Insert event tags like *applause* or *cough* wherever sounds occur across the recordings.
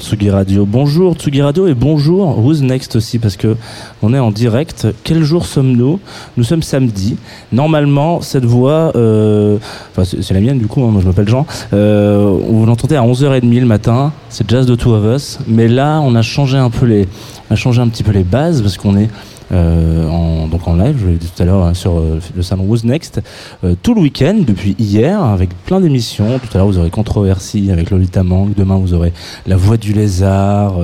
Tsugi Radio, bonjour Tsugi Radio et bonjour Who's Next aussi parce que on est en direct. Quel jour sommes-nous? Nous sommes samedi. Normalement, cette voix, euh, enfin c'est la mienne du coup, hein, moi je m'appelle Jean, euh, vous l'entendez à 11h30 le matin, c'est Jazz de Two of Us, mais là on a changé un peu les, on a changé un petit peu les bases parce qu'on est en, donc en live, je l'ai dit tout à l'heure hein, sur euh, le salon Who's Next, euh, tout le week-end depuis hier avec plein d'émissions. Tout à l'heure vous aurez Controversie avec Lolita Mang, demain vous aurez La Voix du Lézard,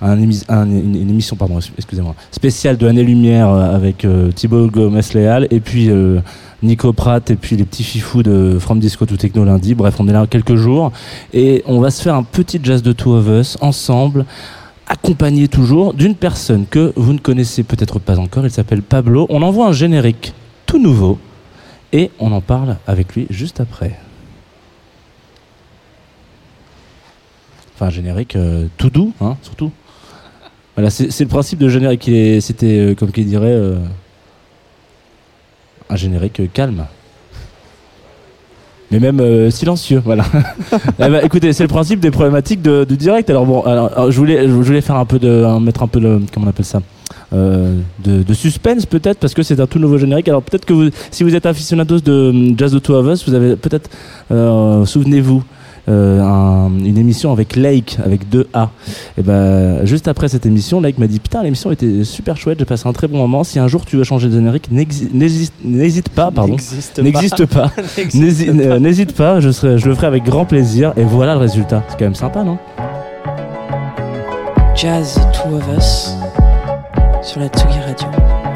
un, une, émission pardon excusez-moi spéciale de Année Lumière avec Thibaut Gomez-Léal et puis Nico Pratt et puis les petits fifous de From Disco to Techno lundi. Bref, on est là quelques jours et on va se faire un petit jazz de Two of Us ensemble accompagné toujours d'une personne que vous ne connaissez peut-être pas encore. Il s'appelle Pablo. On envoie un générique tout nouveau et on en parle avec lui juste après. Enfin, un générique euh, tout doux, hein, surtout. Voilà, c'est le principe de générique. C'était, euh, comme qui dirait, euh, un générique calme mais même euh, silencieux, voilà. *laughs* Eh ben, écoutez, c'est le principe des problématiques de, direct. Alors bon, alors, je voulais, je voulais faire un peu de, mettre un peu de, comment on appelle ça, euh, de, suspense peut-être parce que c'est un tout nouveau générique. Alors peut-être que vous, si vous êtes aficionados de Jazz of Two of Us, vous avez peut-être, euh, souvenez-vous euh, une émission avec Lake, avec deux A. Et ben, juste après cette émission, Lake m'a dit Putain, l'émission était super chouette, j'ai passé un très bon moment. Si un jour tu veux changer de générique, n'hésite pas, pardon. N'existe pas. *laughs* N'hésite pas, je, serai, je le ferai avec grand plaisir. Et voilà le résultat. C'est quand même sympa, non? Jazz Two of Us sur la Tsugi Radio.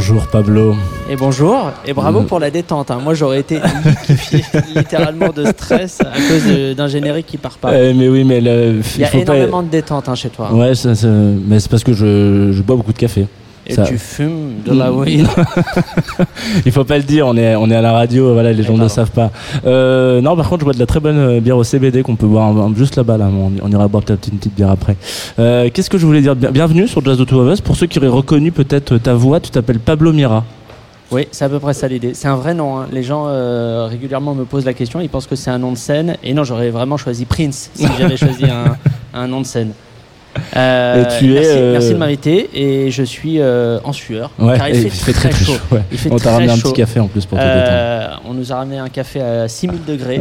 Bonjour Pablo. Et bonjour, et bravo mm. pour la détente. Hein. Moi j'aurais été liquéfié *laughs* littéralement de stress à cause d'un générique qui part pas. Eh, mais oui, mais il y a énormément de détente hein, chez toi. Ouais, mais c'est parce que je bois beaucoup de café. Et tu fumes de la *laughs* weed. Il faut pas le dire, on est, on est à la radio, voilà, les gens ne le savent pas. Euh, non, par contre, je bois de la très bonne euh, bière au CBD qu'on peut boire juste là-bas. Là. On, ira boire peut-être une petite bière après. Euh, qu'est-ce que je voulais dire? Bienvenue sur Jazz de Two of Us. Pour ceux qui auraient reconnu peut-être ta voix, tu t'appelles Pablo Mira. Oui, c'est à peu près ça l'idée. C'est un vrai nom. Hein. Les gens régulièrement me posent la question, ils pensent que c'est un nom de scène. Et non, j'aurais vraiment choisi Prince si j'avais *laughs* choisi un, un nom de scène. Euh, tu merci, es, merci, de m'inviter et je suis euh, en sueur car il, fait, très, chaud. Il fait on t'a ramené un petit café en plus pour te euh, On nous a ramené un café à 6000 degrés.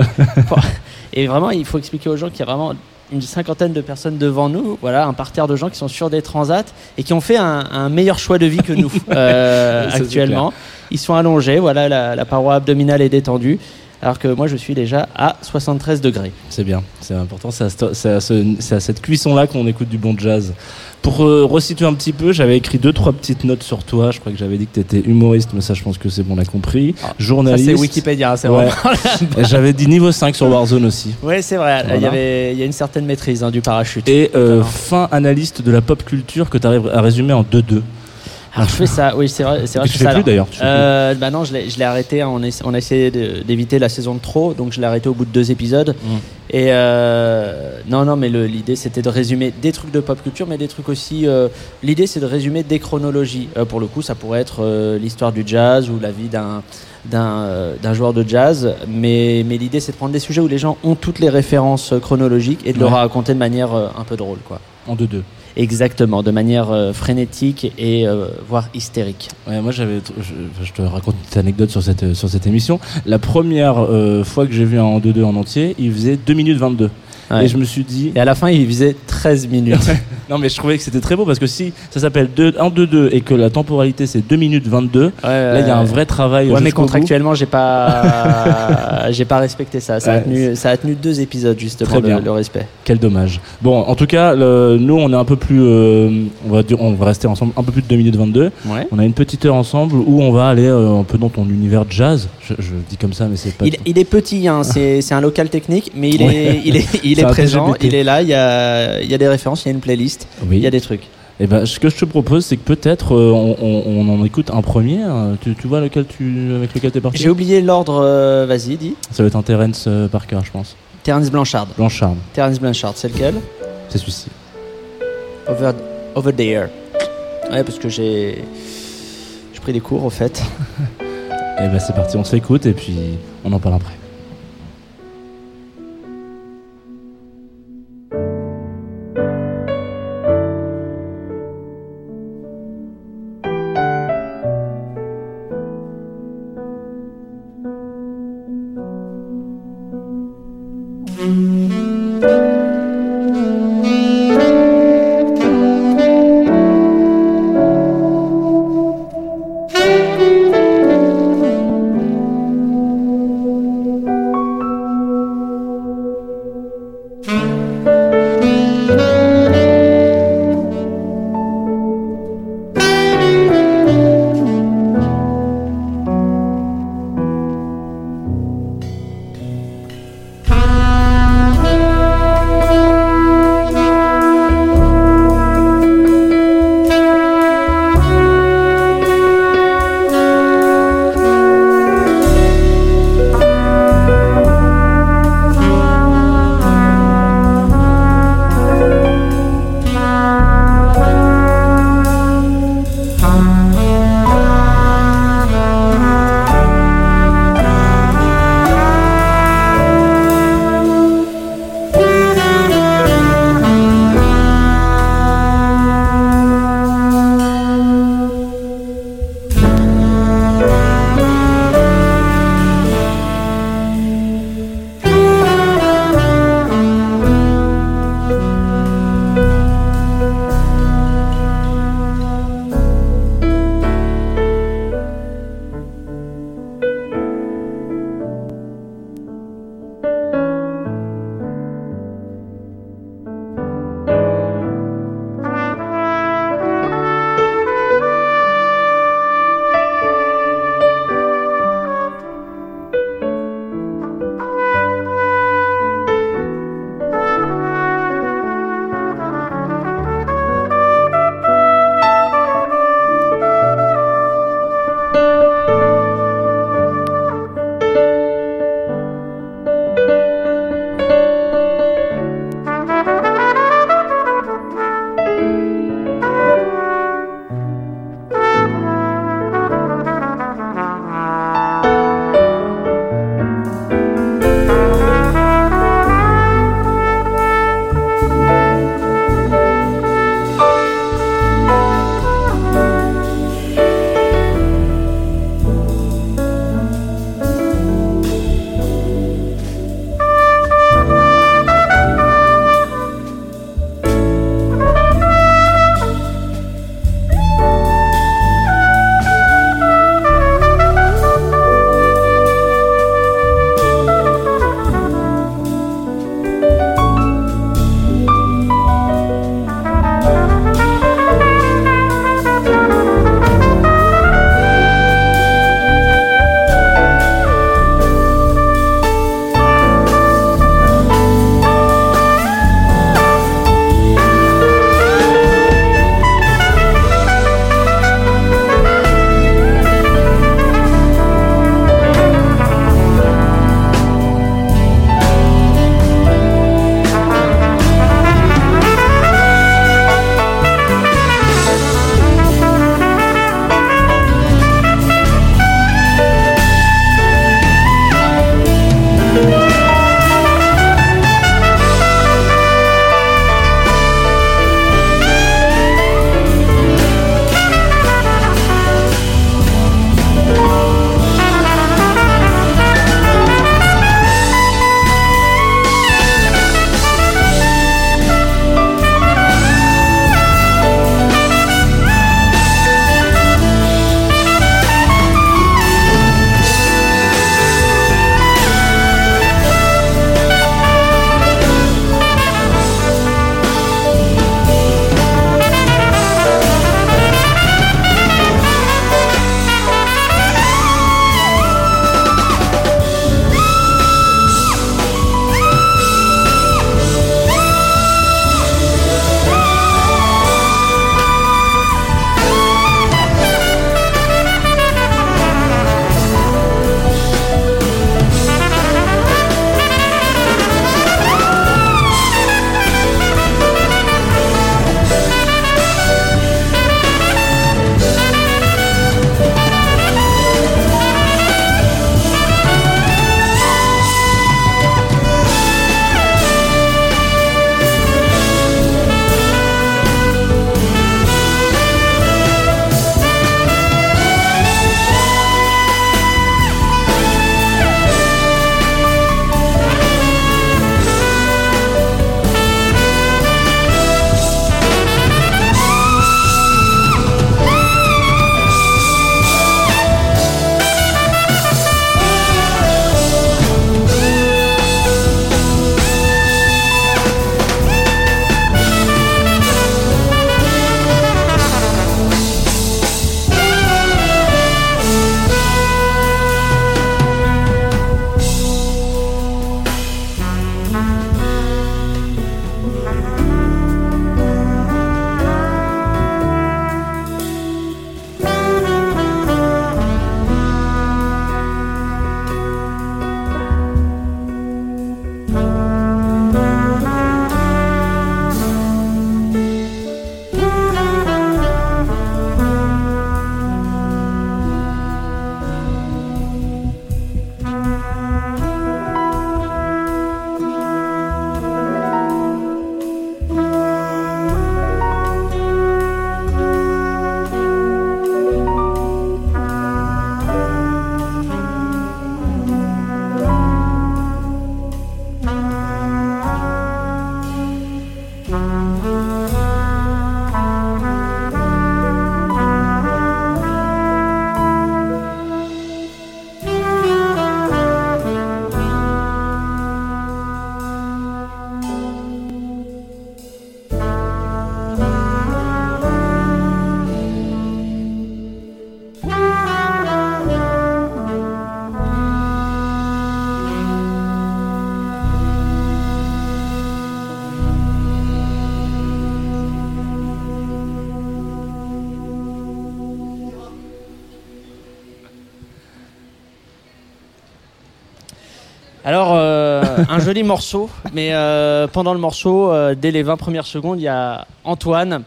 *laughs* et vraiment, il faut expliquer aux gens qu'il y a vraiment une cinquantaine de personnes devant nous, voilà, un parterre de gens qui sont sur des transats et qui ont fait un, meilleur choix de vie que nous *laughs* actuellement. Ils sont allongés, voilà, la, la paroi abdominale est détendue alors que moi je suis déjà à 73 degrés. C'est bien, c'est important, c'est à, cette cuisson-là qu'on écoute du bon jazz. Pour euh, resituer un petit peu, j'avais écrit deux trois petites notes sur toi. Je crois que j'avais dit que tu étais humoriste, mais ça je pense que c'est bon, on a compris. Ah, Journaliste. c'est Wikipédia, c'est vrai. j'avais dit niveau 5 sur Warzone aussi. Oui, c'est vrai. Il y avait il y a une certaine maîtrise hein, du parachute. Et euh, fin analyste de la pop culture que tu arrives à résumer en 2-2. Alors je fais ça, oui c'est vrai, c'est vrai. Tu fais plus d'ailleurs. Euh, bah non, je l'ai arrêté. On, on a essayé d'éviter la saison de trop, donc je l'ai arrêté au bout de deux épisodes. Mm. Et euh, non, non, mais l'idée c'était de résumer des trucs de pop culture, mais des trucs aussi. Euh, l'idée c'est de résumer des chronologies. Pour le coup, ça pourrait être l'histoire du jazz ou la vie d'un d'un joueur de jazz, mais, mais l'idée c'est de prendre des sujets où les gens ont toutes les références chronologiques et de le raconter de manière un peu drôle. Quoi. En deux-deux. Exactement, de manière euh, frénétique et euh, voire hystérique. Moi, je, te raconte une petite anecdote sur cette, sur cette émission. La première euh, fois que j'ai vu un 2-2 en entier, il faisait 2 minutes 22. Et je me suis dit. Et à la fin, il faisait 13 minutes. non, mais je trouvais que c'était très beau parce que si ça s'appelle 1-2-2 et que la temporalité c'est 2 minutes 22, là il y a un vrai travail. Ouais, mais contractuellement, j'ai pas, *laughs* j'ai pas respecté ça. Ça, a tenu, ça a tenu deux épisodes justement, le, le, respect. Quel dommage. Bon, en tout cas, nous on est un peu plus. Euh, on, va dire, on va rester ensemble un peu plus de 2 minutes 22. On a une petite heure ensemble où on va aller euh, un peu dans ton univers jazz. Je, dis comme ça, mais c'est pas. Il, il, est petit, hein, c'est un local technique, mais il est, il est, il est présent, il est là, il y a, il y a des références, il y a une playlist, il y a des trucs. Et ben, ce que je te propose, c'est que peut-être euh, on, on- on en écoute un premier. hein. Tu, tu vois lequel tu, avec lequel t'es parti? J'ai oublié l'ordre, euh, vas-y, dis. Ça va être un Terence euh, Parker, je pense. Terence Blanchard. Blanchard, Terence Blanchard, c'est lequel? C'est celui-ci. Over, over there. Ouais, parce que j'ai. J'ai pris des cours, au fait. *laughs* Et ben, c'est parti, on s'écoute et puis on en parle après. Un joli morceau, mais euh, pendant le morceau, euh, dès les 20 premières secondes, il y a Antoine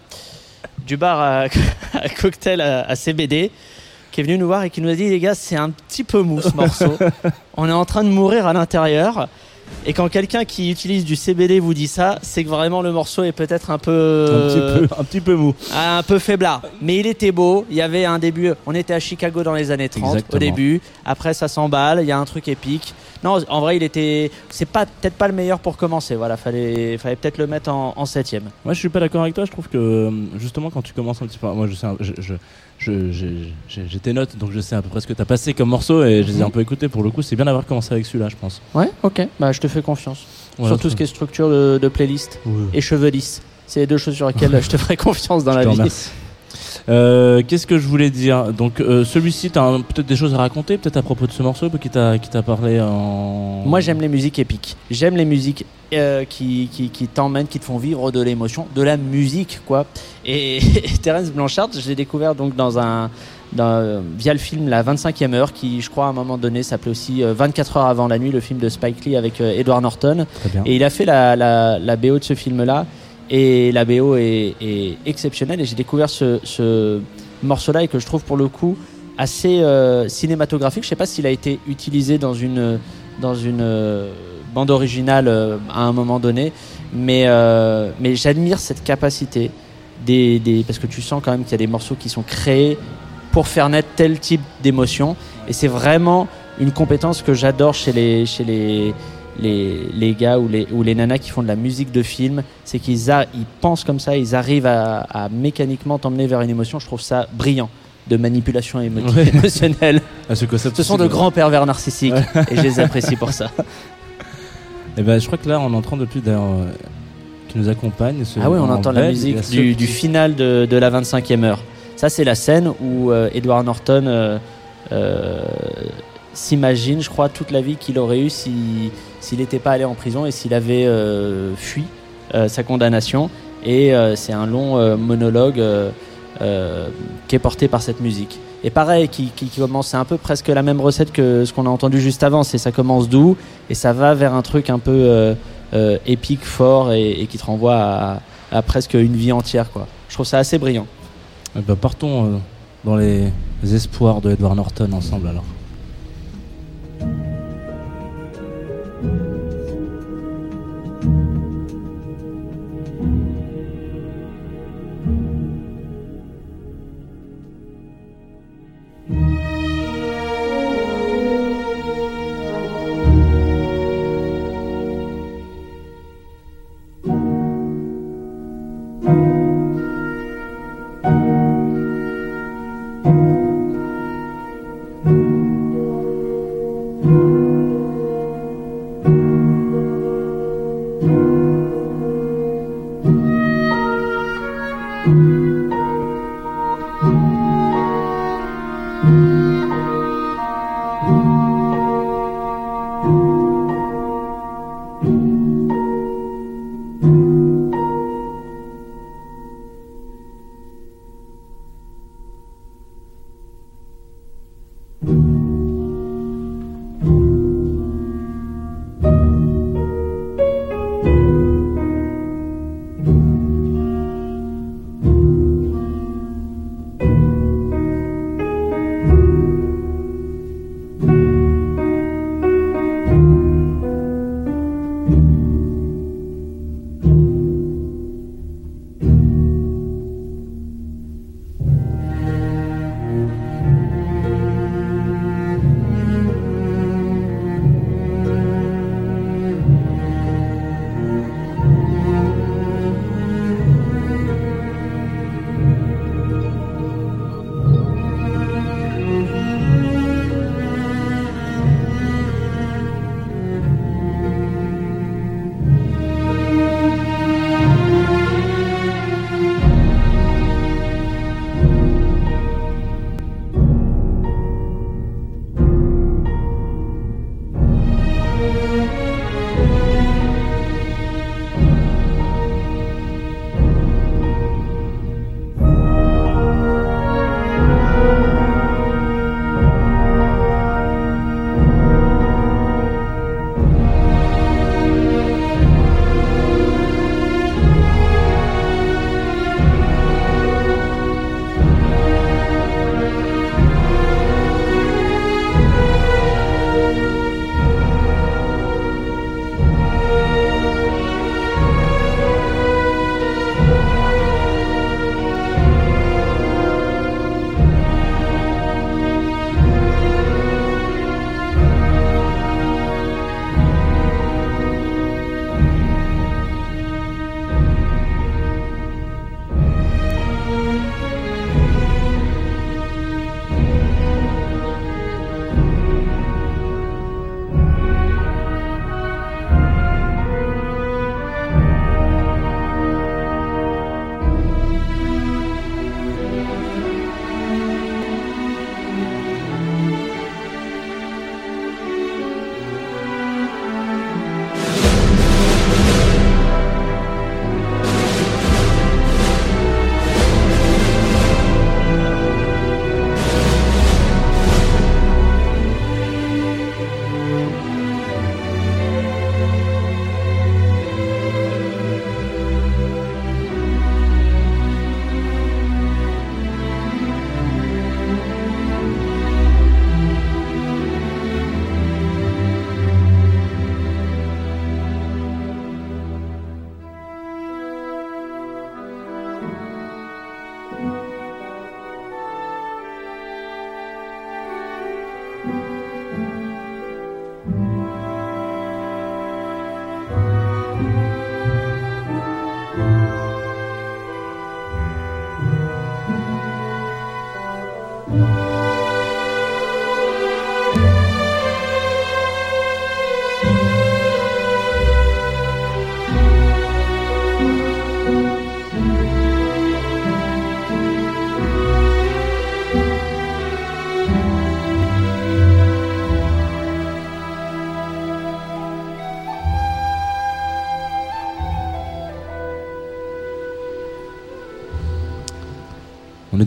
du bar à, *laughs* à cocktail à, à CBD qui est venu nous voir et qui nous a dit les gars, c'est un petit peu mou ce *laughs* morceau. On est en train de mourir à l'intérieur. Et quand quelqu'un qui utilise du CBD vous dit ça, c'est que vraiment le morceau est peut-être un peu, Un petit peu, un petit peu mou. un peu faiblard. Mais il était beau. Il y avait un début. On était à Chicago dans les années 30 au début. Après, ça s'emballe. Il y a un truc épique. Non, en vrai, il était. C'est pas peut-être pas le meilleur pour commencer. Voilà, fallait, fallait peut-être le mettre en, en septième. Moi, je suis pas d'accord avec toi. Je trouve que euh, justement, quand tu commences un petit peu, moi, je sais, je, je, je- j'ai- tes notes, donc je sais à peu près ce que t'as passé comme morceau et je les ai Mhm. un peu écoutés. Pour le coup, c'est bien d'avoir commencé avec celui-là, je pense. Ouais, ok. Bah, je te fais confiance. Voilà, sur tout ce qui est structure de, de playlist Oui. et cheveux lisses. C'est les deux choses sur lesquelles je te ferai confiance dans Je la vie. remercie. Euh, Qu'est-ce que je voulais dire Donc, euh, celui-ci, t'as un- peut-être des choses à raconter, peut-être à propos de ce morceau qui t'a qui t'a parlé en. Moi, j'aime les musiques épiques. J'aime les musiques euh, qui, qui, qui t'emmènent, qui te font vivre de l'émotion, de la musique, quoi. Et, *laughs* Terence Blanchard, je l'ai découvert donc dans un, dans- via le film La 25e heure, qui, je crois, à un moment donné, s'appelait aussi euh, 24 heures avant la nuit, le film de Spike Lee avec Edward Norton. Et il a fait la, la, la BO de ce film-là. Et la BO est, est exceptionnelle. Et j'ai découvert ce, ce morceau-là et que je trouve pour le coup assez euh, cinématographique. Je sais pas s'il a été utilisé dans une, dans une euh, bande originale euh, à un moment donné. Mais, mais j'admire cette capacité. Des, des, parce que tu sens quand même qu'il y a des morceaux qui sont créés pour faire naître tel type d'émotion. Et c'est vraiment une compétence que j'adore chez les, chez les, les, les gars ou les, ou les nanas qui font de la musique de film, c'est qu'ils ils pensent comme ça, ils arrivent à, à mécaniquement t'emmener vers une émotion. Je trouve ça brillant de manipulation émo- *laughs* Ouais. émotionnelle. Ah, ce concept Ce sont de grands pervers narcissiques et je les apprécie pour ça. *laughs* Et ben, je crois que là, on entend depuis d'ailleurs euh, qui nous accompagne. ce- Ah oui, on en entend la musique la du, du final de, de la 25e heure. Ça, c'est la scène où euh, Edward Norton euh, euh, s'imagine, je crois, toute la vie qu'il aurait eu si- s'il n'était pas allé en prison et s'il avait euh, fui euh, sa condamnation. Et euh, c'est un long monologue qui est porté par cette musique. Et pareil, qui, commence, c'est un peu presque la même recette que ce qu'on a entendu juste avant. C'est ça commence doux et ça va vers un truc un peu épique, fort et, qui te renvoie à, presque une vie entière. Quoi. Je trouve ça assez brillant. Eh ben, partons dans les espoirs de Edward Norton ensemble alors.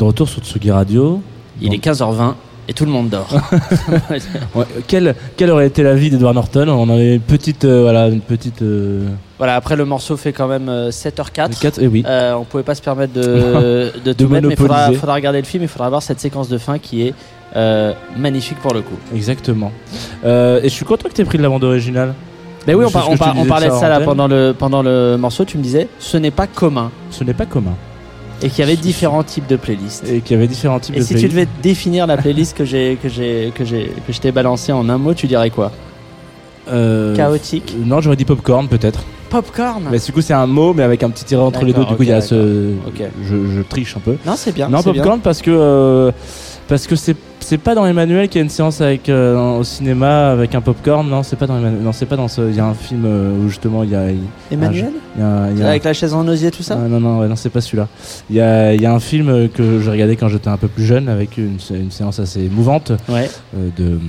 Retour sur Tsugi Radio. Il est 15h20 et tout le monde dort. *laughs* Ouais, quelle, quelle aurait été la vie d'Edward Norton On avait une petite, euh, voilà, une petite. euh, voilà, après le morceau fait quand même euh, 7h04. quatre- eh oui. Euh, on pouvait pas se permettre de, *laughs* de tout mettre, mais il faudra, regarder le film, il faudra voir cette séquence de fin qui est magnifique pour le coup. Exactement. Et je suis content que tu aies pris de la bande originale. Mais oui, on, par- on par- parlait de ça là pendant le, pendant le morceau, tu me disais ce n'est pas commun Ce n'est pas commun. Et qu'il y avait différents types de playlists. Et qu'il y avait différents types Et de si tu playlists. devais définir la playlist que j'ai que j'ai que j'ai que je t'ai balancée en un mot, tu dirais quoi? Euh, Chaotique. Non, j'aurais dit popcorn peut-être. Popcorn? Mais du coup, c'est un mot, mais avec un petit tiret entre les deux. Du coup, il y a ce. Ok. Je, je triche un peu. Non, c'est bien. non, c'est bien. popcorn parce que euh, parce que c'est c'est pas dans Emmanuel qu'il y a une séance avec euh, au cinéma avec un popcorn. Non, c'est pas dans Emmanuel. Non, c'est pas dans ce. Il y a un film euh, où justement il y a. Emmanuel il y a- il y a- Avec la chaise en osier, tout ça Ah, non, non, ouais, non, c'est pas celui-là. Il y a, y a un film euh, que j'ai regardé quand j'étais un peu plus jeune avec une, une séance assez émouvante Ouais. euh, de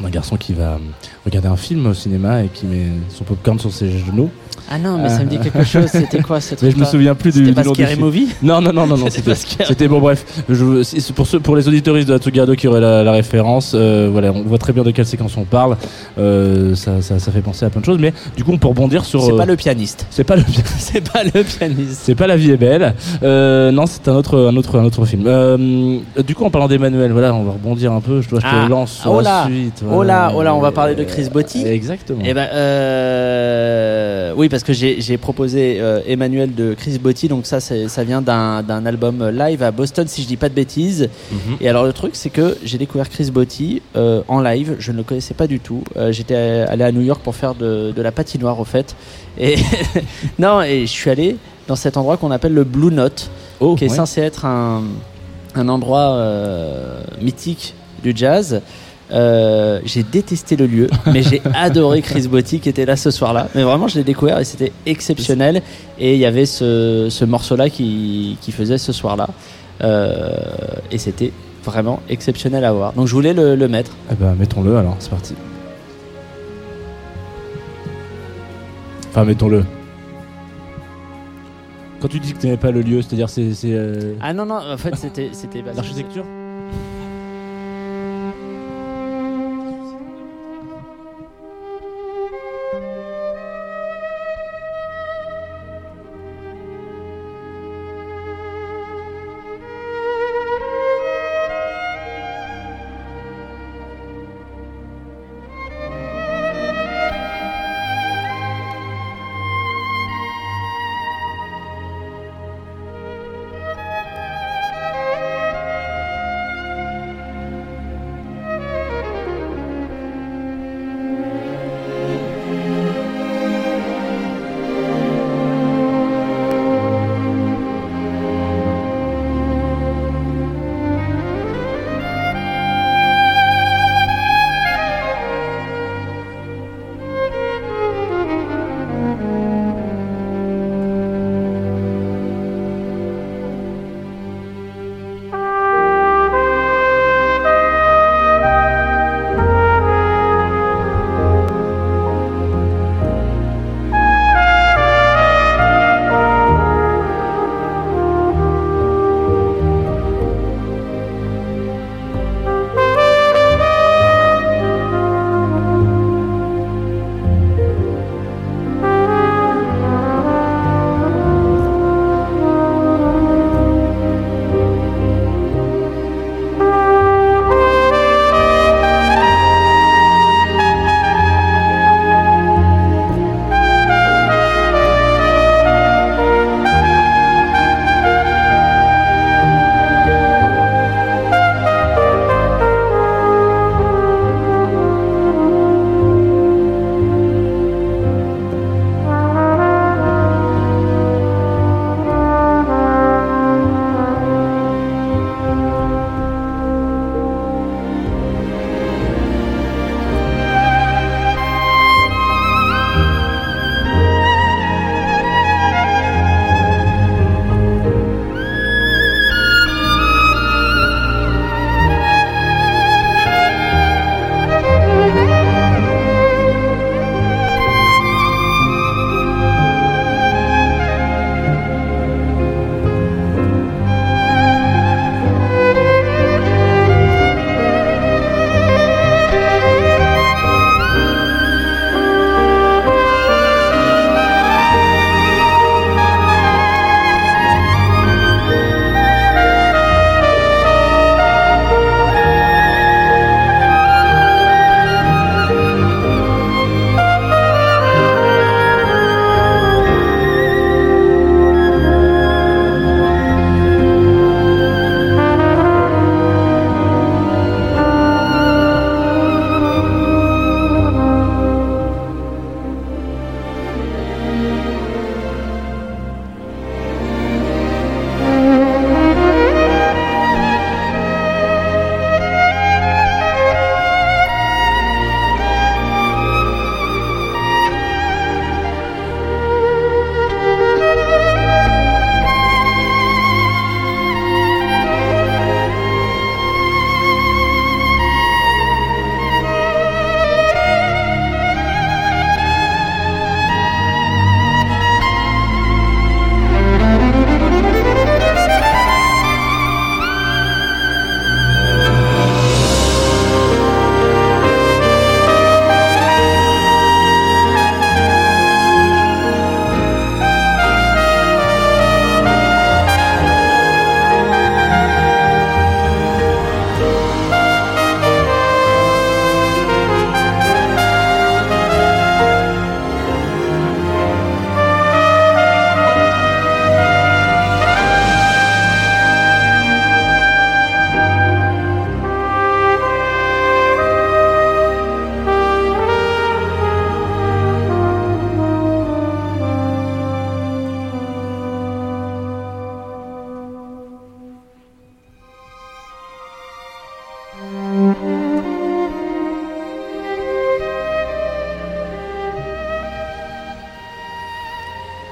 d'un garçon qui va euh, regarder un film au cinéma et qui met son popcorn sur ses genoux. Ah non, mais ça me dit quelque chose. C'était quoi *laughs* ce truc Mais je me souviens plus du, pas nom du Scary film. Movie Non, non, non, non, non, *laughs* C'était bon. Bref, je, pour ceux, pour les auditoristes de la Tugado qui auraient la, la référence, euh, voilà, on voit très bien de quelle séquence on parle. Euh, ça, ça, ça fait penser à plein de choses, mais du coup, on peut rebondir sur. C'est euh, pas le pianiste. c'est pas le *laughs* C'est pas le pianiste. C'est pas La vie est belle. Euh, non, c'est un autre, un autre, un autre film. Euh, du coup, en parlant d'Emmanuel, voilà, on va rebondir un peu. Je dois, je te Ah. lance sur Oh la là. Oh là, oh là, on va parler de Chris Botti. Exactement. Eh ben, euh, oui, parce que j'ai proposé euh, Emmanuel de Chris Botti, donc ça, ça vient d'un album live à Boston, si je dis pas de bêtises. Mhm. Et alors le truc, c'est que j'ai découvert Chris Botti euh, en live. Je ne le connaissais pas du tout. J'étais allé à New York pour faire de, de la patinoire, au fait. Et *laughs* non, et je suis allé dans cet endroit qu'on appelle le Blue Note, Oh, qui est ouais. censé être un, un endroit mythique du jazz. Euh, j'ai détesté le lieu, *laughs* mais j'ai adoré Chris Botti qui était là ce soir-là. Mais vraiment, je l'ai découvert et c'était exceptionnel. Et il y avait ce, ce morceau-là qui, qui faisait ce soir-là. Euh, et c'était vraiment exceptionnel à voir. Donc je voulais le, le mettre. Eh ben, mettons-le alors, c'est parti. Enfin, mettons-le. Quand tu dis que tu n'aimais pas le lieu, c'est-à-dire c'est euh, Ah non, non, en fait, c'était. l'architecture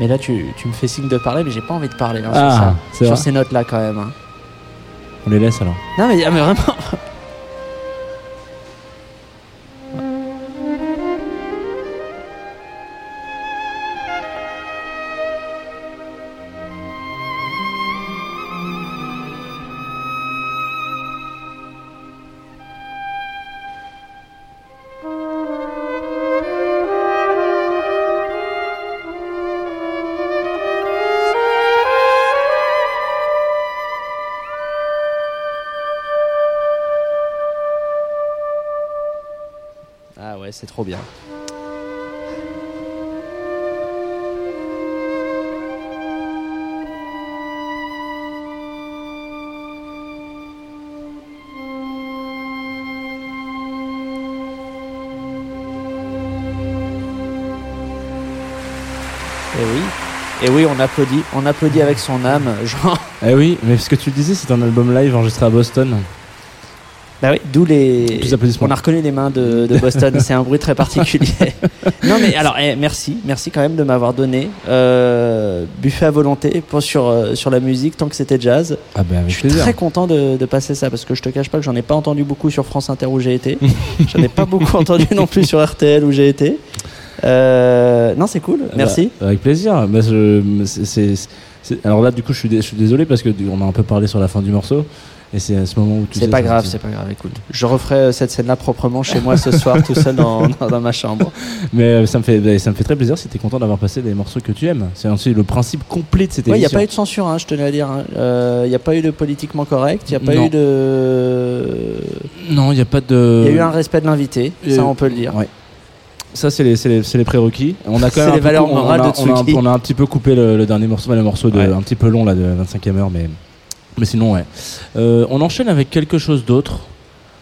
Mais là, tu, tu me fais signe de parler, mais j'ai pas envie de parler hein, Ah, sur, ça. c'est sur vrai. ces notes-là quand même. hein. On les laisse alors. Non, mais, ah, mais vraiment. Trop bien. Et oui. Et oui, on applaudit. On applaudit avec son âme. Genre. Eh oui, mais ce que tu disais, c'est un album live enregistré à Boston. Bah oui, d'où les. On a reconnu les mains de, de Boston. *laughs* c'est un bruit très particulier. *laughs* non mais alors, eh, merci, merci quand même de m'avoir donné euh, buffet à volonté pour sur euh, sur la musique tant que c'était jazz. Ah avec Je suis plaisir. très content de, de passer ça parce que je te cache pas que j'en ai pas entendu beaucoup sur France Inter où j'ai été. *laughs* j'en ai pas beaucoup entendu non plus sur RTL où j'ai été. Euh, non, c'est cool. Merci. Bah, avec plaisir. Bah, je- alors là, du coup, je suis, dé- je suis désolé parce que on a un peu parlé sur la fin du morceau. Et c'est à ce moment où tu C'est pas grave, c'est pas grave. Écoute, je referai euh, cette scène-là proprement chez moi ce soir, tout seul dans, *laughs* dans, dans ma chambre. Mais euh, ça me fait, bah, ça me fait très plaisir si t'es content d'avoir passé des morceaux que tu aimes. C'est le principe complet de cette Il n'y a émission. pas eu de censure, hein, je tenais à dire. Il n'y a pas eu de politiquement correct, il n'y a pas Non. eu de. Non, il n'y a pas de. Il y a eu un respect de l'invité, Euh, ça on peut le dire. Ouais. Ça, c'est les, prérequis. On a quand même un les valeurs on morales de on a, un, on a un petit peu coupé le, le dernier morceau, le morceau de, Ouais. un petit peu long là, de 25e heure, mais, mais sinon, ouais. Euh, on enchaîne avec quelque chose d'autre.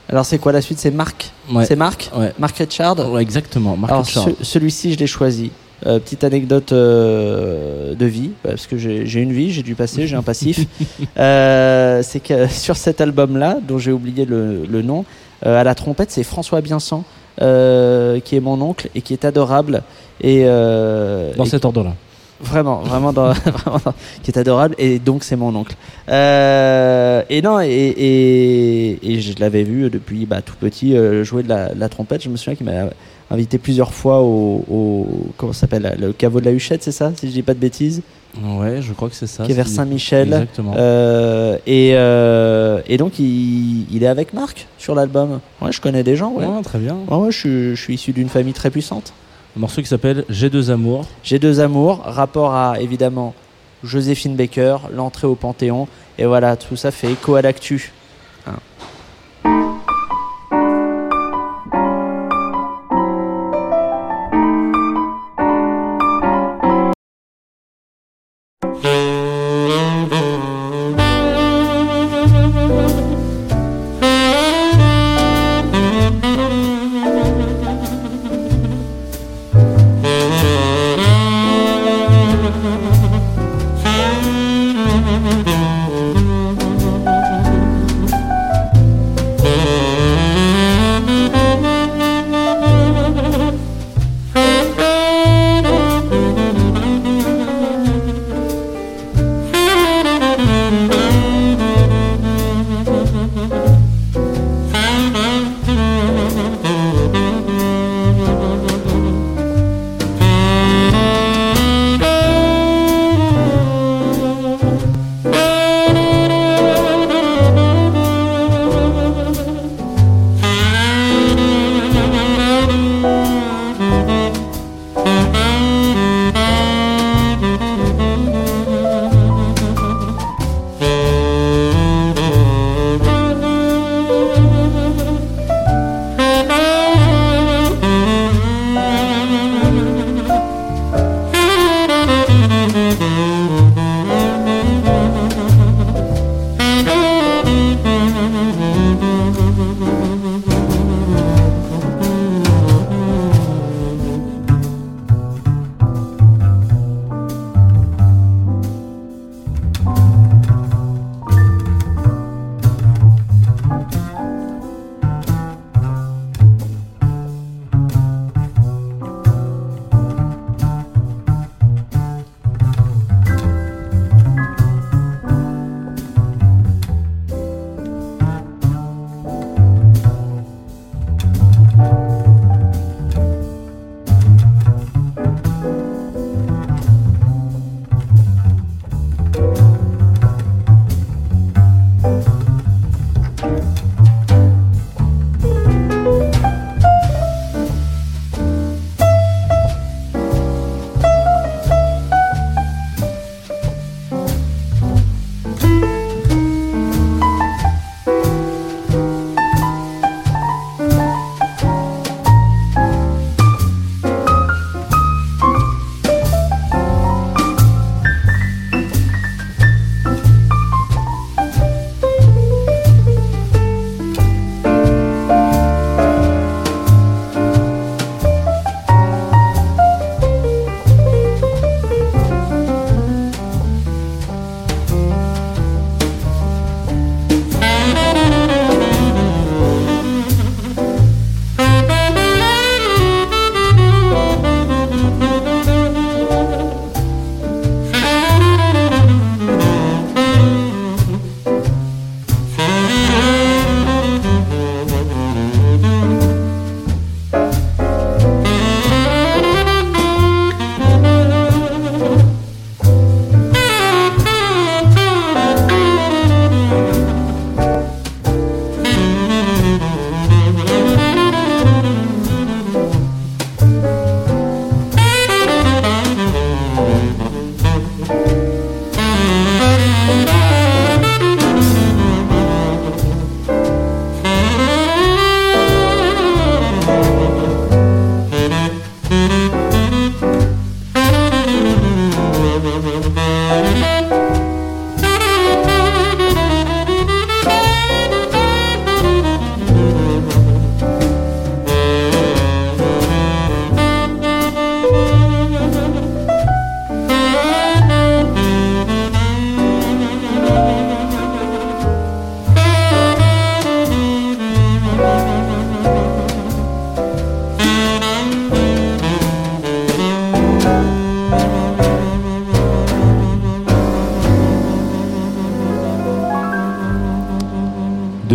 Alors c'est quoi la suite? C'est Marc? Ouais. C'est Marc? Ouais. Marc Richard? Ouais, exactement. Marc Alors Richard. ce- celui-ci, je l'ai choisi. Euh, petite anecdote euh, de vie, parce que j'ai j'ai une vie, j'ai du passé, j'ai un passif. *laughs* Euh, c'est que *laughs* sur cet album-là, dont j'ai oublié le, le nom, euh, à la trompette, c'est François Biensan, euh, qui est mon oncle et qui est adorable. Et, euh, Dans et cet ordre-là. Vraiment, vraiment, dans, *laughs* vraiment dans- qui est adorable et donc c'est mon oncle. Euh, et non, et, et, et je l'avais vu depuis bah, tout petit euh, jouer de la, trompette. Je me souviens qu'il m'a invité plusieurs fois au, au comment s'appelle le caveau de la Huchette, c'est ça, si je dis pas de bêtises, Ouais, je crois que c'est ça. qui est vers Saint-Michel. Exactement. Euh, et, et donc il, il est avec Marc sur l'album. Ouais, je connais des gens. Ouais, Ouais, très bien. ouais, ouais, je, suis- je suis issu d'une famille très puissante. Un morceau qui s'appelle J'ai deux amours. J'ai deux amours, rapport à évidemment Joséphine Baker, l'entrée au Panthéon, et voilà, tout ça fait écho à l'actu. Hein.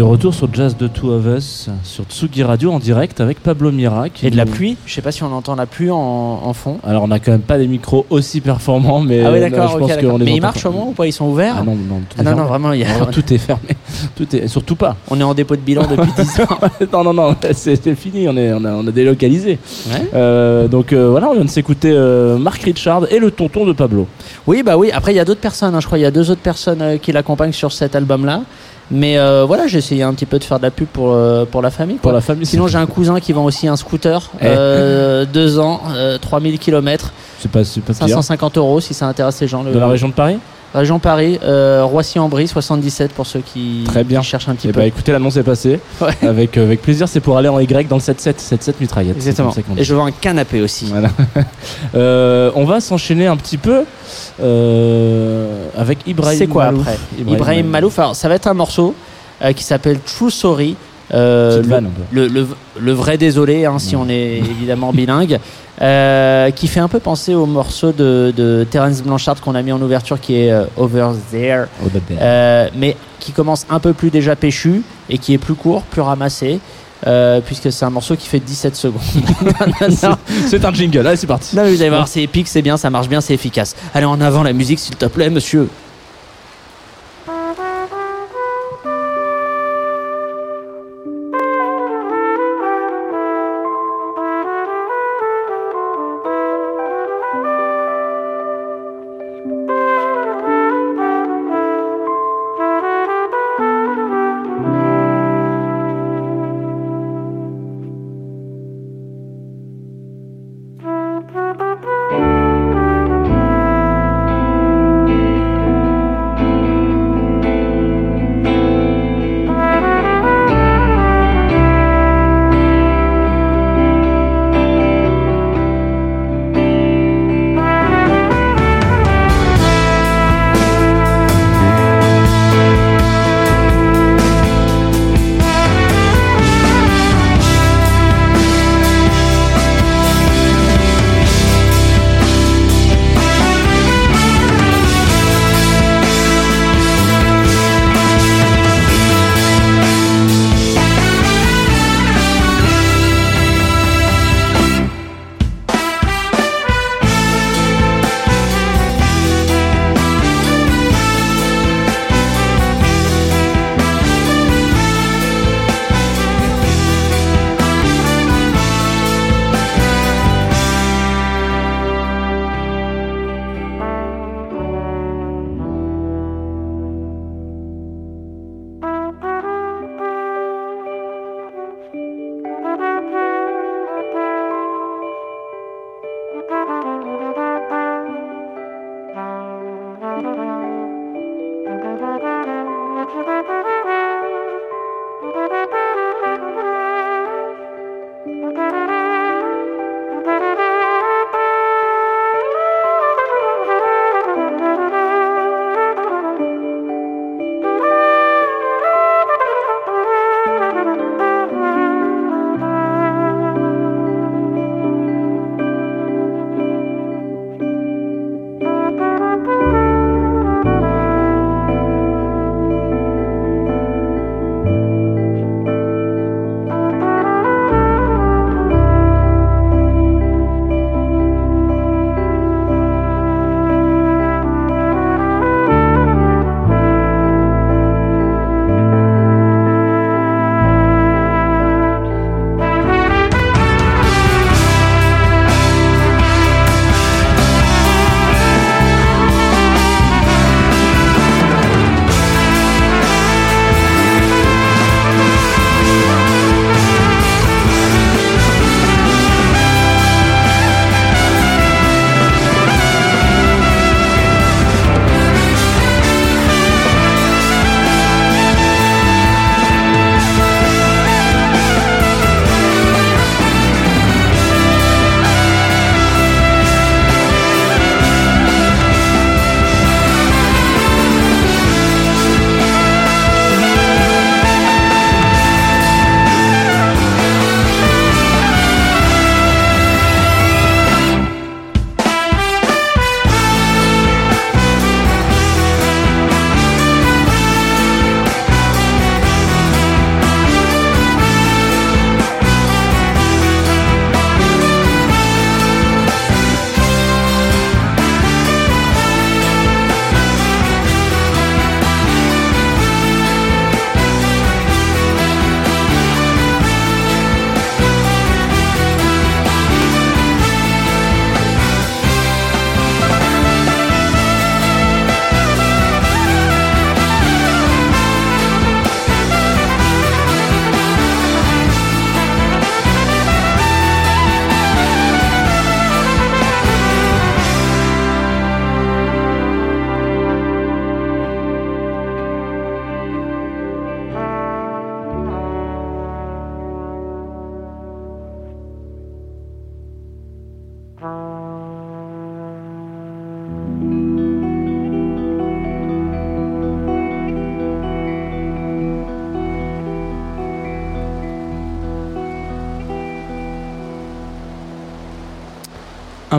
Retour sur Jazz de Two of Us, sur Tsugi Radio en direct avec Pablo Mira. qui Et de la pluie. Je sais pas si on entend la pluie en, en fond. Alors on n'a quand même pas des micros aussi performants, mais ah oui, d'accord. je ok, pense d'accord. qu'on les Mais ils marchent au moins ou pas Ils sont ouverts Ah non, non, tout Ah est non, non, vraiment, il y a- *laughs* tout est fermé. *laughs* Tout est surtout pas. on est en dépôt de bilan *laughs* depuis 10 ans. non, non, non, c'est fini. On est, on a, on a délocalisé. Ouais. Euh, donc euh, voilà, on vient de s'écouter euh, Mark Richard et le tonton de Pablo. Oui, bah oui. Après, il y a d'autres personnes. hein. Je crois qu'il y a deux autres personnes euh, qui l'accompagnent sur cet album-là. Mais euh, voilà, j'ai essayé un petit peu de faire de la pub pour, euh, pour la famille. Pour quoi. la famille. Sinon, j'ai un cousin qui vend aussi un scooter. Eh. Euh, deux ans, euh, 3000 km, c'est pas, c'est pas pire. 550 euros si ça intéresse les gens. Le- De la région de Paris? Région Paris, euh, Roissy-en-Brie, 77 pour ceux qui, Très bien. qui cherchent un petit Eh peu. bah écoutez, l'annonce est passée. *laughs* Ouais. Avec, euh, avec plaisir, c'est pour aller en Y dans le 7-7. 7-7 mitraillette. Exactement. Et je vends un canapé aussi. Voilà. *laughs* Euh, on va s'enchaîner un petit peu euh, avec Ibrahim. C'est quoi Malouf. après Ibrahim Malouf. Alors, ça va être un morceau euh, qui s'appelle True Sorry. Euh, le, vanne, un peu. le, le- le vrai désolé, hein, si on est évidemment bilingue, euh, qui fait un peu penser au morceau de, de Terence Blanchard qu'on a mis en ouverture qui est euh, Over There, mais qui commence un peu plus déjà péchu et qui est plus court, plus ramassé. euh, puisque c'est un morceau qui fait 17 secondes. *laughs* C'est un jingle. Allez, c'est parti. non, mais vous allez voir, c'est épique, c'est bien, ça marche bien, c'est efficace. Allez en avant la musique, s'il te plaît, monsieur.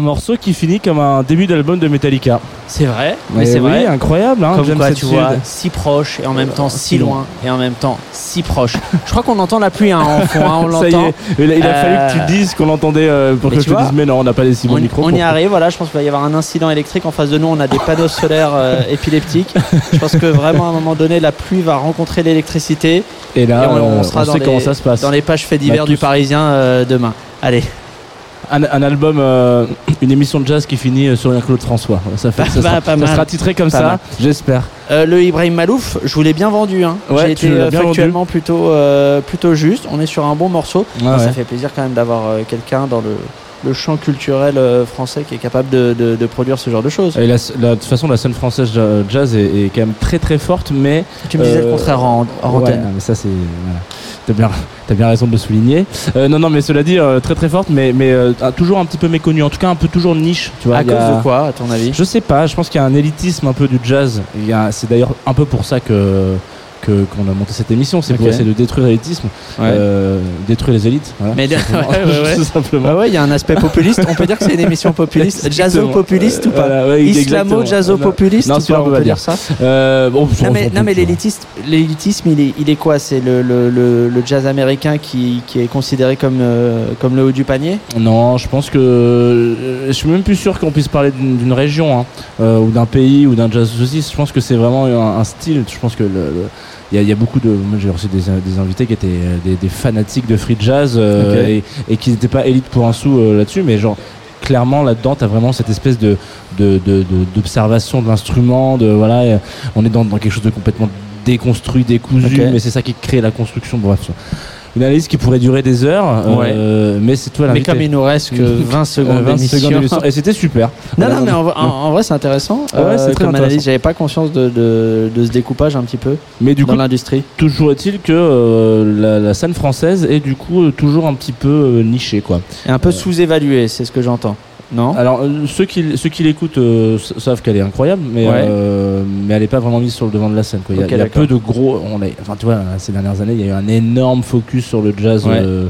Un morceau qui finit comme un début d'album de Metallica. C'est vrai, mais c'est oui, vrai. incroyable. Hein, Comme quoi, tu vois, si proche et en même temps si loin et en même temps si proche. Je crois qu'on entend la pluie hein, en fond, hein, on *laughs* Ça y l'entend. est, il a, il a Euh, fallu que tu dises qu'on l'entendait euh, pour mais que je te vois, dise mais non, on n'a pas les si bons On, micros. on y arrive, voilà, je pense qu'il va y avoir un incident électrique en face de nous, on a des panneaux solaires euh, *laughs* épileptiques. Je pense que vraiment à un moment donné la pluie va rencontrer l'électricité Et là, et on, euh, on sera dans, sait les, comment ça se passe. dans les pages faits divers Bah, du. Parisien euh, demain. Allez, Un, un album, euh, une émission de jazz qui finit euh, sur un Claude François. Ça, fait, Pas- ça, sera, pas ça sera titré comme Pas ça, j'espère. Euh, le Ibrahim Malouf, je vous l'ai bien vendu. Hein. Ouais, J'ai été factuellement plutôt, euh, plutôt juste. On est sur un bon morceau. Ouais, Ça fait plaisir quand même d'avoir euh, quelqu'un dans le, le champ culturel euh, français qui est capable de, de- de produire ce genre de choses. Et la, la- de toute façon, la scène française ja- jazz est, est quand même très très forte, mais Tu me disais Euh, le contraire en, en Ouais, antenne. non, mais ça c'est. Voilà. T'as bien, t'as bien raison de le souligner. Euh, non, non, mais cela dit, euh, très très forte, mais, mais euh, toujours un petit peu méconnue. En tout cas, un peu toujours niche. Tu vois, à cause a- de quoi, à ton avis? Je sais pas. Je pense qu'il y a un élitisme un peu du jazz. A- C'est d'ailleurs un peu pour ça que que- qu'on a monté cette émission. C'est pour Ok. essayer de détruire l'élitisme, Ouais. euh, détruire les élites. Voilà, Mais tout simplement. *laughs* ouais. *laughs* Bah il y a un aspect populiste. On peut dire que c'est une émission populiste, Exactement. jazzo-populiste ou pas Voilà, ouais, exactement. Islamo-jazzo-populiste Non, pas, on peut pas dire. ça Euh, bon, Non on- mais, l'élitisme, l'élitisme il, est, il est quoi? C'est le, le, le, le jazz américain qui, qui est considéré comme, euh, comme le haut du panier? Non, je pense que euh, je suis même plus sûr qu'on puisse parler d'une région hein, euh, ou d'un pays ou d'un jazz aussi. Je pense que c'est vraiment un, un style. Je pense que le- le- il y, y a beaucoup de. Moi, j'ai reçu des, des invités qui étaient euh, des, des fanatiques de free jazz euh, et, et qui n'étaient pas élites pour un sou euh, là-dessus, mais genre clairement là-dedans, tu as vraiment cette espèce de de- de- de- d'observation de, l'instrument. De voilà, euh, on est dans, dans quelque chose de complètement déconstruit, décousu, mais c'est ça qui crée la construction. Bref, une analyse qui pourrait durer des heures, euh, mais c'est toi Mais l'invité. comme il nous reste que *laughs* 20 secondes Euh, 20 d'émission. secondes. Et c'était super. Non, Voilà, non, mais en, vrai- en- en vrai, c'est intéressant. Ouais, Euh, c'est très comme intéressant. analyse, j'avais pas conscience de, de, de ce découpage un petit peu Mais du dans l'industrie. toujours est-il que euh, la, la scène française est du coup euh, toujours un petit peu euh, nichée, quoi. Et un peu sous-évalué, c'est ce que j'entends. Non Alors, euh, ceux qui, ceux qui l'écoutent euh, savent qu'elle est incroyable, mais, Ouais. euh, mais elle n'est pas vraiment mise sur le devant de la scène. Quoi. Il y a, Ok, il y a d'accord. peu de gros. On est, enfin, tu vois, ces dernières années, il y a eu un énorme focus sur le jazz Ouais. euh,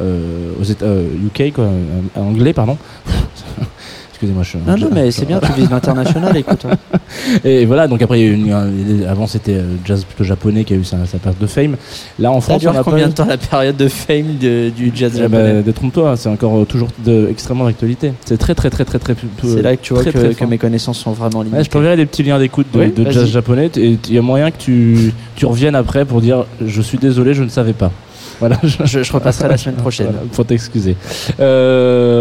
euh, aux États, euh, UK, quoi, euh, anglais, pardon. Excusez-moi, je suis. Non, non, mais c'est bien, tu *laughs* vises l'international, écoute. hein. Et voilà, donc après, il y a eu une- un- avant c'était euh, jazz plutôt japonais qui a eu sa, sa période de fame. Là en Ça France, on dure a combien pas de temps la période de fame de- du jazz Eh japonais ben, Détrompe-toi, hein, c'est encore euh, toujours de, extrêmement d'actualité. C'est très très très très très. C'est là que tu vois très, que, très que fort. mes connaissances sont vraiment limitées. Ouais, je t'enverrai des petits liens d'écoute de, Oui, de jazz japonais et il y a moyen que tu, tu reviennes après pour dire je suis désolé, je ne savais pas. Voilà, *laughs* je- je, je repasserai la semaine *laughs* prochaine. Voilà, pour t'excuser. Euh,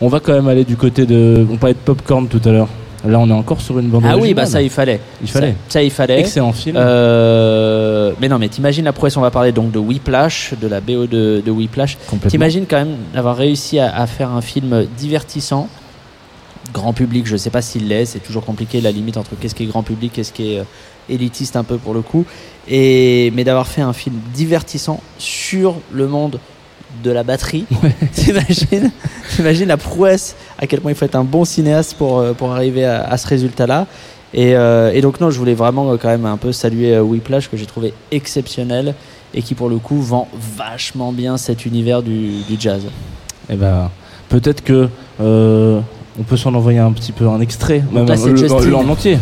on va quand même aller du côté de. On parlait de popcorn tout à l'heure. Là, on est encore sur une bande Ah oui, bah ça il fallait. Il fallait. Ça, ça, il fallait. Excellent film. Euh, mais non, mais t'imagines la prouesse, on va parler donc de Whiplash, de la BO de, de Whiplash. Complètement. T'imagines quand même d'avoir réussi à, à faire un film divertissant, grand public, je sais pas s'il l'est, c'est toujours compliqué la limite entre qu'est-ce qui est grand public, qu'est-ce qui est euh, élitiste un peu pour le coup, et, mais d'avoir fait un film divertissant sur le monde de la batterie. *laughs* T'imagines, t'imagines la prouesse, à quel point il faut être un bon cinéaste pour, euh, pour arriver à, à ce résultat-là. Et, euh, et donc non, je voulais vraiment euh, quand même un peu saluer Whiplash que j'ai trouvé exceptionnel et qui pour le coup vend vachement bien cet univers du, du jazz. Eh ben, peut-être que euh, on peut s'en envoyer un petit peu un extrait, même là, c'est le- le- en entier.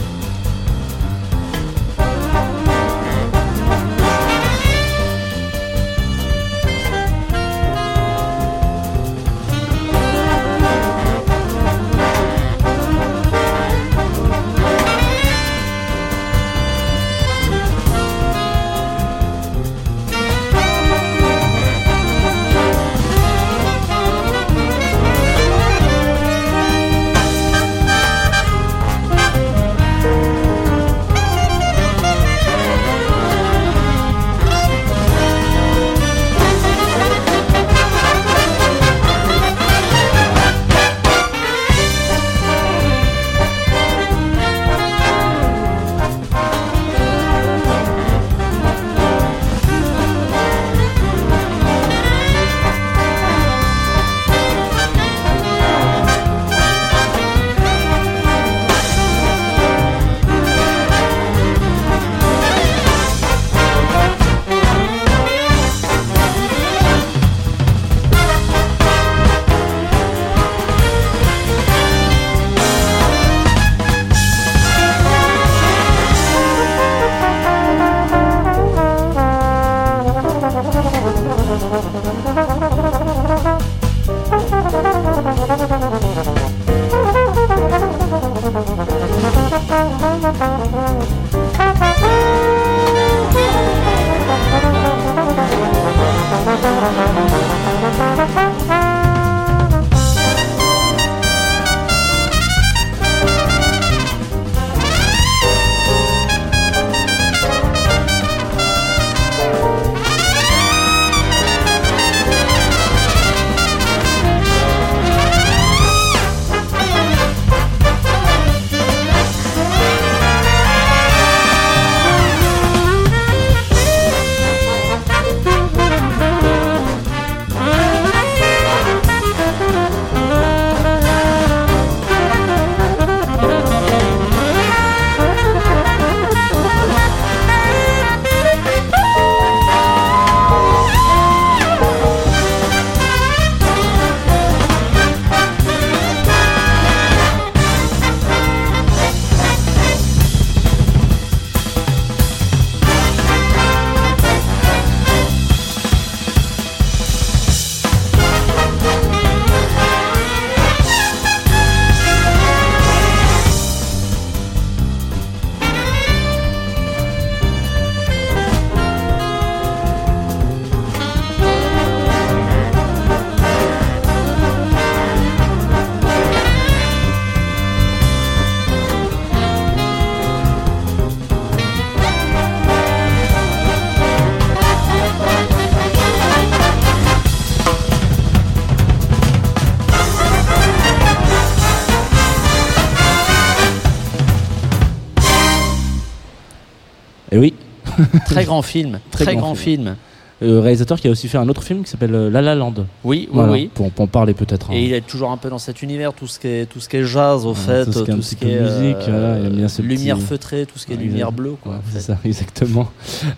Très grand film. Très grand film. Euh, réalisateur qui a aussi fait un autre film qui s'appelle euh, La La Land. Oui, oui, Voilà, oui. Pour, pour en parler peut-être. hein. Et il est toujours un peu dans cet univers, tout ce qui est, tout ce qui est jazz, au fait, tout ce qui est musique, voilà, il aime bien ce lumière petit- feutrée, tout ce qui est Ouais, lumière bleue, quoi. Ouais, en c'est ça, *laughs* exactement.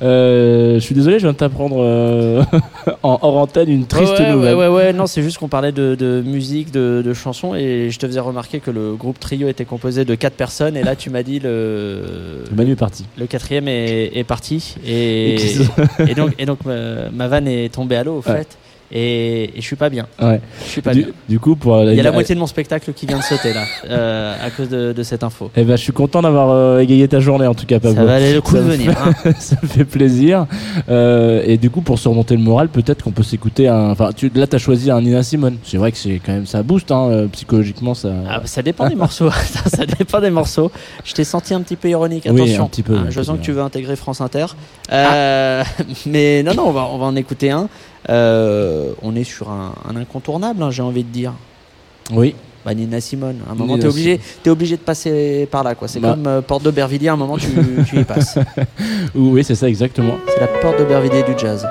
Euh, je suis désolé, je viens de t'apprendre euh, *laughs* en hors antenne une triste ouais, nouvelle. Ouais, ouais, ouais, non, c'est juste qu'on parlait de, de musique, de, de chansons, et je te faisais remarquer que le groupe Trio était composé de quatre personnes, et là tu m'as dit le, Manu est parti. le quatrième est, est parti, Et et, qui- et donc, et donc ma, vanne est tombée à l'eau, au fait, et, et je suis pas bien. Ouais. Je suis pas Du, bien. du coup, pour Il y a la moitié de mon spectacle qui vient de sauter là, *laughs* euh, à cause de, de cette info. Eh ben, je suis content d'avoir euh, égayé ta journée en tout cas, Pablo. Ça va aller le coup Ça de venir. hein. *laughs* ça me fait plaisir. Euh, et du coup, pour surmonter le moral, peut-être qu'on peut s'écouter un. Enfin, tu, là, t'as choisi un Nina Simone. C'est vrai que c'est quand même ça booste, hein, euh, psychologiquement, ça. Ah, bah, ça dépend des morceaux. *laughs* ça, ça dépend des morceaux. Je t'ai senti un petit peu ironique. Oui, Attention. un petit peu, un je sens que tu veux intégrer France Inter. Euh, Mais non, non, on va, on va en écouter un. Euh, on est sur un, un incontournable, hein, j'ai envie de dire. Oui. Bah, Nina Simone. À un moment, Nina t'es obligé, t'es obligé de passer par là. C'est Bah. comme euh, Porte d'Aubervilliers. À un moment, tu, tu y passes. *laughs* Oui, c'est ça, exactement. C'est la Porte d'Aubervilliers du jazz.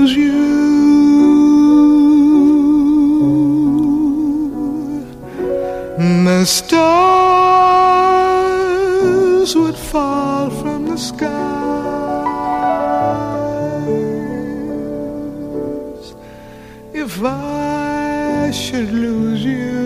Lose you, the stars would fall from the skies. If I should lose you,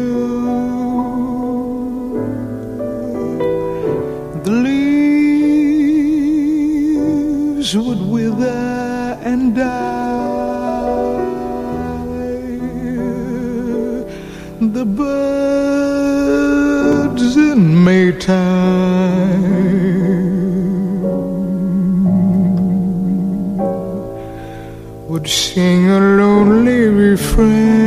sing a lonely refrain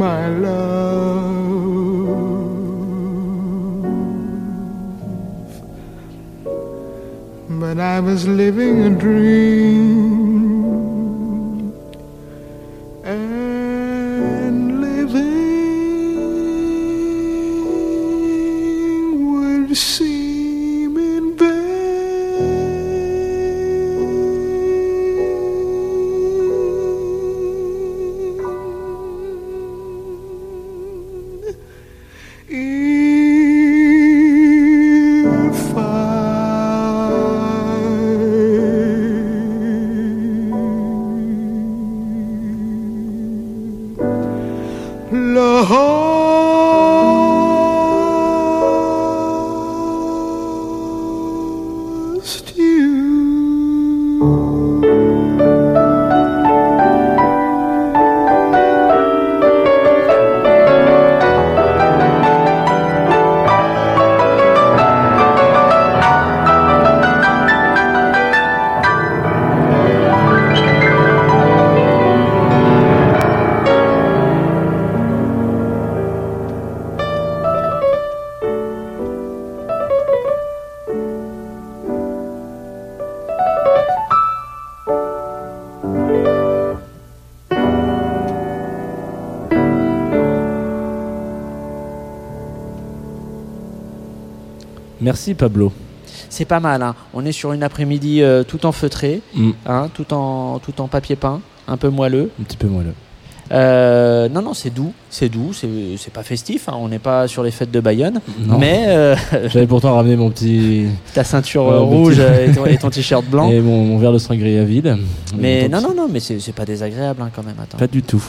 my love, but I was living a dream, Merci Pablo. C'est pas mal. hein. On est sur une après-midi euh, tout en feutré, Mm. hein, tout, en, tout en papier peint, un peu moelleux. Un petit peu moelleux. Euh, non, non, c'est doux, c'est doux, c'est pas festif, hein, on n'est pas sur les fêtes de Bayonne, Non. mais euh, *laughs* J'avais pourtant ramené mon petit ta ceinture euh, rouge petit- *laughs* et ton, et ton t-shirt blanc. et mon, mon verre de sangria vide. Mais non, non, non, mais c'est pas désagréable hein, quand même. Attends. Pas du tout.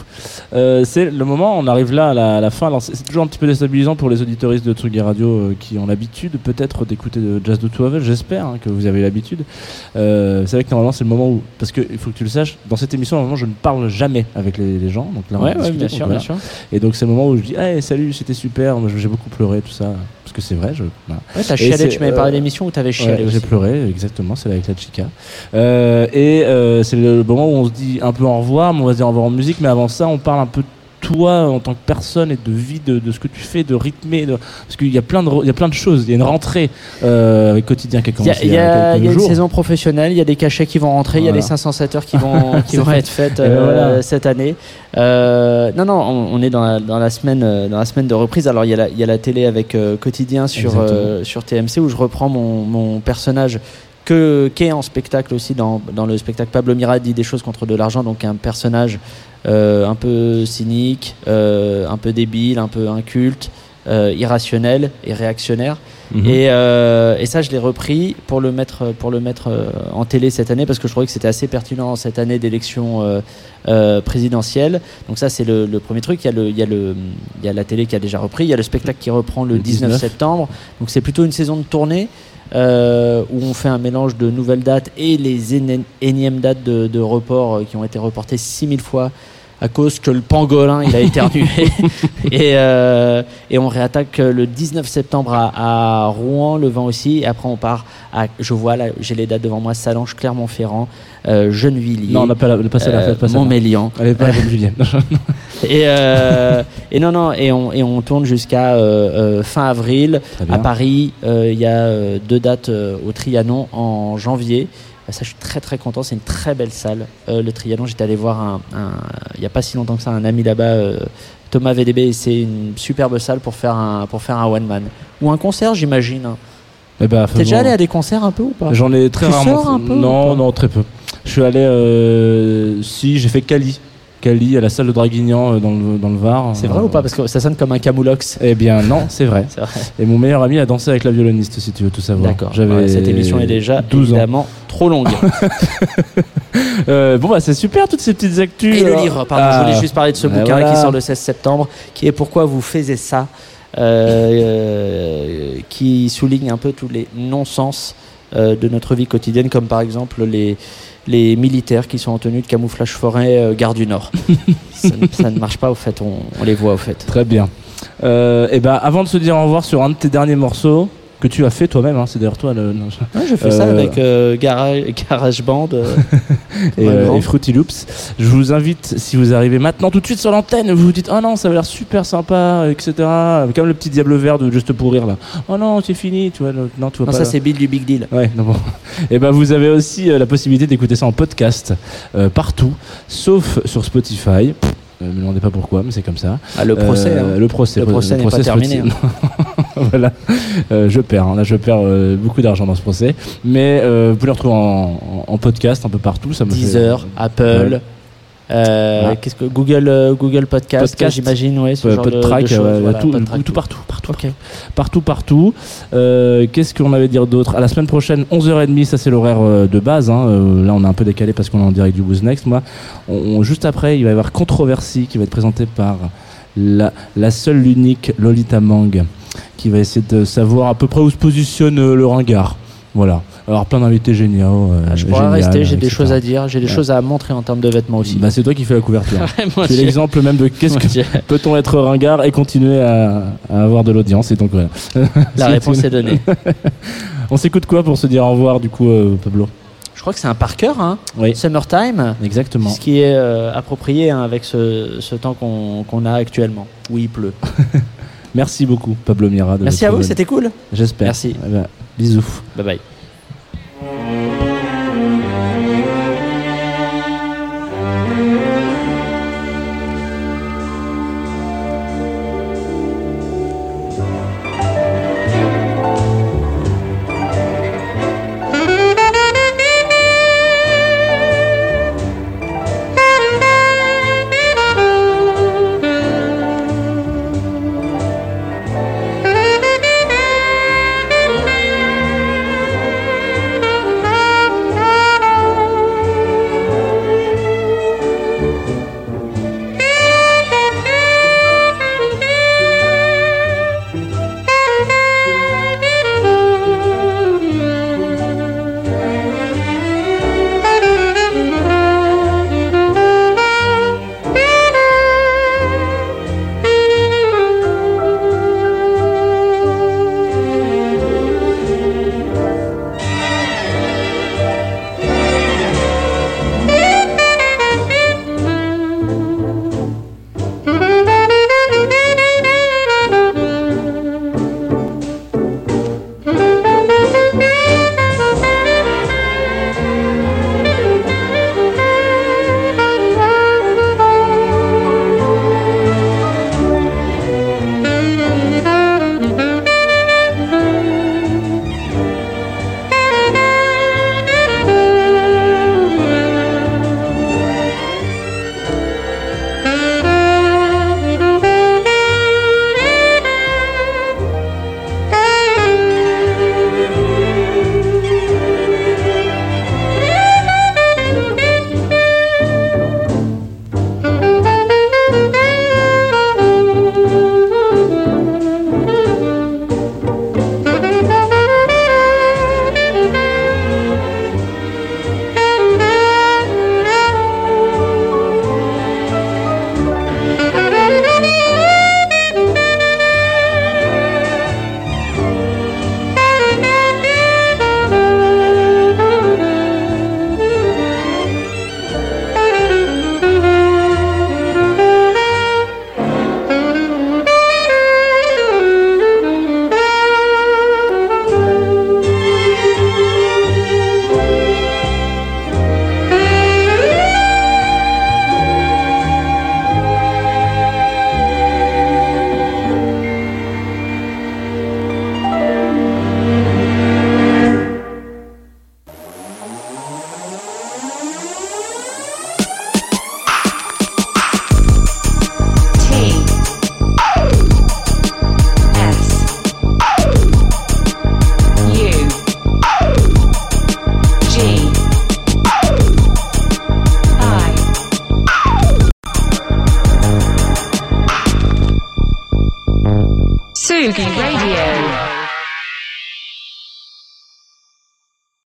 Euh, c'est le moment, on arrive là à la, à la fin. Alors c'est toujours un petit peu déstabilisant pour les auditoristes de Tsugi Radio euh, qui ont l'habitude peut-être d'écouter de Jazz de Two Havel, j'espère hein, que vous avez l'habitude. Euh, c'est vrai que normalement c'est le moment où, parce qu'il faut que tu le saches, dans cette émission normalement je ne parle jamais avec les, les gens. Donc là, on Ouais, ouais, bien sûr, bien sûr. Et donc c'est le moment où je dis, hey, salut, c'était super, j'ai beaucoup pleuré, tout ça. Parce que c'est vrai, je, voilà. Ouais, t'as chialé, c'est, tu m'avais parlé euh, d'émission où t'avais Ouais, chialé j'ai pleuré, exactement, c'est avec la chica. Euh, et euh, c'est le moment où on se dit un peu au revoir, mais on va se dire au revoir en musique, mais avant ça, on parle un peu de toi en tant que personne et de vie, de, de ce que tu fais, de rythmer, de... parce qu'il y a plein de, il y a plein de choses. Il y a une rentrée euh, avec quotidien qui a Il y a, commencé il y a- quelques il y a une saison professionnelle, il y a des cachets qui vont rentrer, il y a les 507 heures qui vont, *laughs* qui vont être faites euh, voilà. cette année. Euh, non, non, on, on est dans la, dans, la semaine, euh, dans la semaine de reprise. Alors, il y a la, il y a la télé avec Quotidien sur, sur TMC où je reprends mon, mon personnage que, qui est en spectacle aussi dans, dans le spectacle Pablo Mira dit des choses contre de l'argent, donc un personnage un peu cynique, euh, un peu débile, un peu inculte, euh, irrationnel et réactionnaire. Mhm. Et, euh, et ça, je l'ai repris pour le mettre, pour le mettre euh, en télé cette année parce que je trouvais que c'était assez pertinent cette année d'élection euh, euh, présidentielle. Donc ça, c'est le, le premier truc. Il y, a le, il, y a le, il y a la télé qui a déjà repris. Il y a le spectacle qui reprend le Le 19, 19. septembre. Donc c'est plutôt une saison de tournée. Euh, où on fait un mélange de nouvelles dates et les énièmes dates de, de report euh, qui ont été reportées 6000 fois à cause que le pangolin il a éternué. *laughs* Et, euh, et on réattaque euh, le 19 septembre à, à Rouen le vent aussi. Et après on part à je vois là j'ai les dates devant moi. Salange Clermont-Ferrand euh, Gennevilliers Non, on n'a pas la, pas ça, la euh, ça. Montmélian. Allez, pas la Julien. *laughs* et, euh, et non non et on, et on tourne jusqu'à fin avril. À Paris il y a deux dates au Trianon en janvier ça je suis très très content c'est une très belle salle Euh, le Trianon j'étais allé voir il n'y a pas si longtemps que ça un ami là-bas euh, Thomas VDB et c'est une superbe salle pour faire un pour faire un one man ou un concert j'imagine hein. Eh ben, t'es déjà allé à des concerts un peu ou pas? J'en ai très Tu rarement. sors un peu non, non, très peu. Je suis allé. Euh, si, j'ai fait Cali. Cali, à la salle de Draguignan euh, dans le, dans le Var. c'est vrai Euh, ou pas? Parce que ça sonne comme un camoulox Eh bien, non, *laughs* c'est vrai. Et mon meilleur ami a dansé avec la violoniste, si tu veux tout savoir. d'accord Ouais, cette émission est déjà 12 ans. évidemment trop longue *laughs* Euh, bon, bah, c'est super, toutes ces petites actus. Et le Alors- livre, pardon, Ah. je voulais juste parler de ce Ouais, bouquin voilà. qui sort le 16 septembre, qui est Pourquoi vous faisiez ça? Euh, qui souligne un peu tous les non-sens euh, de notre vie quotidienne, comme par exemple les, les militaires qui sont en tenue de camouflage forêt euh, gare du Nord. *laughs* ça, ne- ça ne marche pas au fait, on, on les voit au fait. Très bien. Euh, et ben, avant de se dire au revoir sur un de tes derniers morceaux que tu as fait toi-même, hein, c'est d'ailleurs toi le. non, je- Ouais, je fais ça Euh, avec euh, Garage, GarageBand. euh, *laughs* et, et Fruity Loops. Je vous invite, si vous arrivez maintenant tout de suite sur l'antenne, vous vous dites Oh non, ça va l'air super sympa, etc. Comme le petit diable vert de Juste pour rire là. Oh non, c'est fini, tu vois. le- Non, tu vois non, pas. ça c'est Bill du Big Deal. Ouais, non, bon. Et ben vous avez aussi la possibilité d'écouter ça en podcast partout, sauf sur Spotify. Euh, me demandez pas pourquoi, mais c'est comme ça. Ah, le procès. Euh, hein. Le procès. Le procès n'est pas terminé, *laughs* *laughs* voilà. Euh, je perds. hein. Là, je perds euh, beaucoup d'argent dans ce procès. Mais euh, vous pouvez le retrouver en, podcast un peu partout. Ça me fait- Deezer, Apple. Ouais. euh, Voilà. Qu'est-ce que Google, euh, Google Podcast, Podcast. j'imagine, ouais, ce genre de, Podtrack, de choses, euh, voilà, tout, partout, partout, partout, partout. Qu'est-ce qu'on avait dire d'autre? À la semaine prochaine, 11h30, ça c'est l'horaire de base. hein. Là, on a un peu décalé parce qu'on est en direct du Who's Next. Moi, on- on- juste après, il va y avoir Controversie qui va être présentée par la, la seule, l'unique Lolita Mang, qui va essayer de savoir à peu près où se positionne euh, le ringard. Voilà. Alors plein d'invités géniaux. euh, Ah, je pourrais rester, j'ai des etc. choses à dire, j'ai des Ouais. choses à montrer en termes de vêtements aussi. Bah, c'est toi qui fais la couverture. *laughs* J'ai- l'exemple même de qu'est-ce que *laughs* peut-on être ringard et continuer à, à avoir de l'audience et donc voilà. *laughs* La C'est réponse une- est donnée. On s'écoute quoi pour se dire au revoir du coup euh, Pablo? Je crois que c'est un par cœur, hein. Oui. Summertime. Exactement. Ce qui est euh, approprié hein, avec ce, ce temps qu'on qu'on a actuellement, où il pleut. Merci beaucoup Pablo Mira. de Merci à vous, c'était cool. J'espère. Merci. Eh ben, bisous. Bye bye.